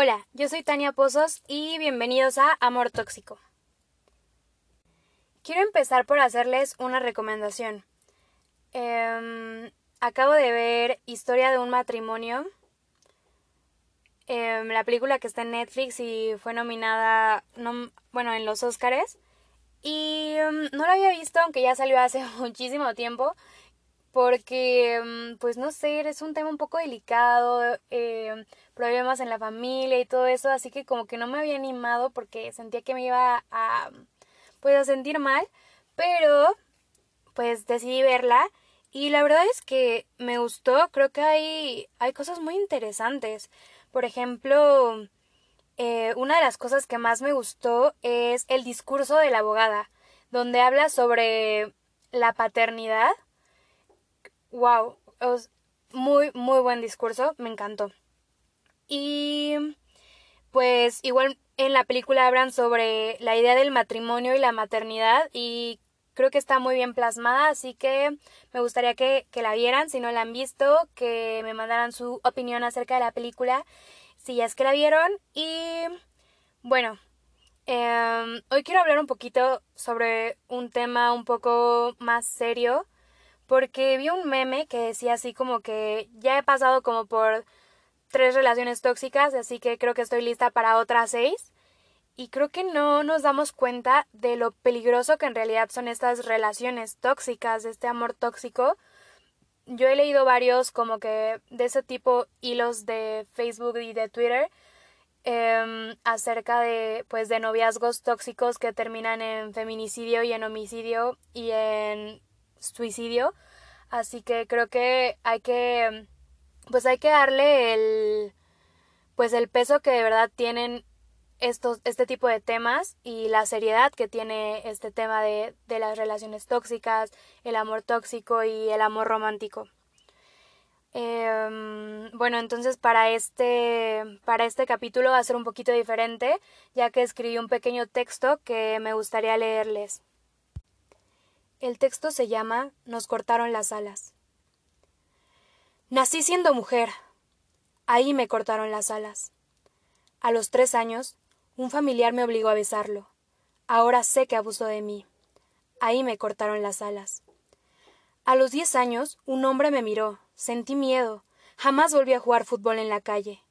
Hola, yo soy Tania Pozos y bienvenidos a Amor Tóxico. Quiero empezar por hacerles una recomendación. Em, acabo de ver Historia de un matrimonio, em, la película que está en Netflix y fue nominada, bueno, en los Oscars. Y em, no la había visto, aunque ya salió hace muchísimo tiempo porque, mm, pues no sé, es un tema un poco delicado, eh, problemas en la familia y todo eso, así que como que no me había animado porque sentía que me iba a, pues a sentir mal, pero pues decidí verla y la verdad es que me gustó, creo que hay, hay cosas muy interesantes. Por ejemplo, eh, una de las cosas que más me gustó es el discurso de la abogada, donde habla sobre la paternidad wow, muy, muy buen discurso, me encantó. Y pues igual en la película hablan sobre la idea del matrimonio y la maternidad y creo que está muy bien plasmada, así que me gustaría que, la vieran, si no la han visto, que me mandaran su opinión acerca de la película, si ya es que la vieron. Y bueno, em, hoy quiero hablar un poquito sobre un tema un poco más serio porque vi un meme que decía así como que ya he pasado como por tres relaciones tóxicas, así que creo que estoy lista para otras seis. Y creo que no nos damos cuenta de lo peligroso que en realidad son estas relaciones tóxicas, este amor tóxico. Yo he leído varios como que de ese tipo hilos de Facebook y de Twitter em, acerca de pues de noviazgos tóxicos que terminan en feminicidio y en homicidio y en suicidio. Así que creo que hay que, pues hay que darle el, pues el peso que de verdad tienen estos, este tipo de temas y la seriedad que tiene este tema de, de las relaciones tóxicas, el amor tóxico y el amor romántico. Em, bueno, entonces para este, para este capítulo va a ser un poquito diferente, ya que escribí un pequeño texto que me gustaría leerles. El texto se llama Nos cortaron las alas. Nací siendo mujer. Ahí me cortaron las alas. A los tres años, un familiar me obligó a besarlo. Ahora sé que abusó de mí. Ahí me cortaron las alas. A los diez años, un hombre me miró. Sentí miedo. Jamás volví a jugar fútbol en la calle.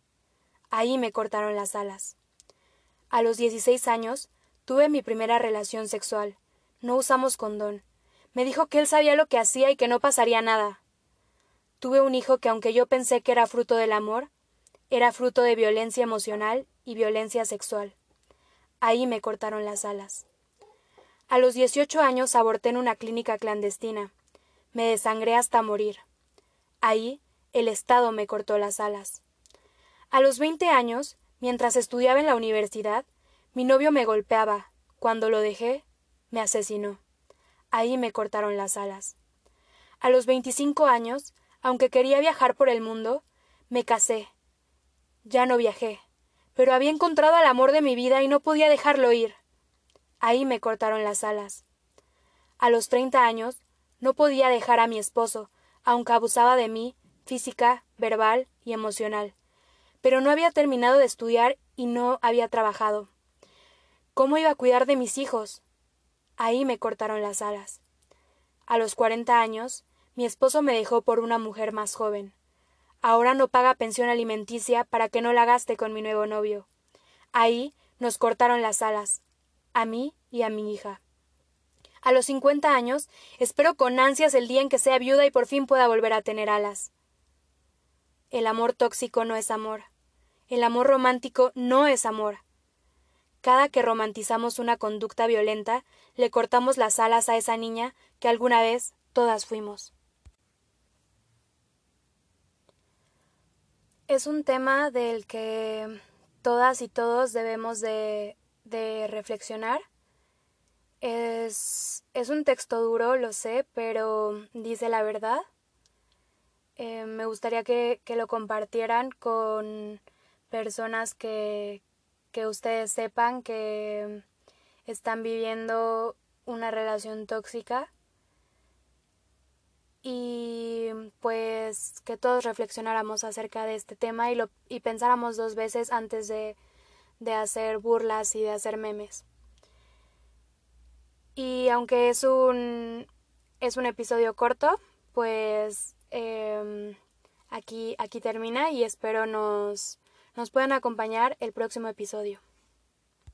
Ahí me cortaron las alas. A los dieciséis años, tuve mi primera relación sexual. No usamos condón. Me dijo que él sabía lo que hacía y que no pasaría nada. Tuve un hijo que, aunque yo pensé que era fruto del amor, era fruto de violencia emocional y violencia sexual. Ahí me cortaron las alas. A los dieciocho años aborté en una clínica clandestina. Me desangré hasta morir. Ahí el Estado me cortó las alas. A los veinte años, mientras estudiaba en la universidad, mi novio me golpeaba. Cuando lo dejé, me asesinó. Ahí me cortaron las alas. A los veinticinco años, aunque quería viajar por el mundo, me casé. Ya no viajé, pero había encontrado al amor de mi vida y no podía dejarlo ir. Ahí me cortaron las alas. A los treinta años, no podía dejar a mi esposo, aunque abusaba de mí, física, verbal y emocional. Pero no había terminado de estudiar y no había trabajado. ¿Cómo iba a cuidar de mis hijos? Ahí me cortaron las alas. A los cuarenta años, mi esposo me dejó por una mujer más joven. Ahora no paga pensión alimenticia para que no la gaste con mi nuevo novio. Ahí nos cortaron las alas, a mí y a mi hija. A los cincuenta años, espero con ansias el día en que sea viuda y por fin pueda volver a tener alas. El amor tóxico no es amor. El amor romántico no es amor. Cada que romantizamos una conducta violenta, le cortamos las alas a esa niña que alguna vez todas fuimos. Es un tema del que todas y todos debemos de, reflexionar. Es, es, un texto duro, lo sé, pero dice la verdad. Eh, me gustaría que, que lo compartieran con personas que, que ustedes sepan que están viviendo una relación tóxica y pues que todos reflexionáramos acerca de este tema y, lo, y pensáramos dos veces antes de, de hacer burlas y de hacer memes. Y aunque es un, es un episodio corto, pues em, aquí, aquí termina y espero nos, nos puedan acompañar el próximo episodio.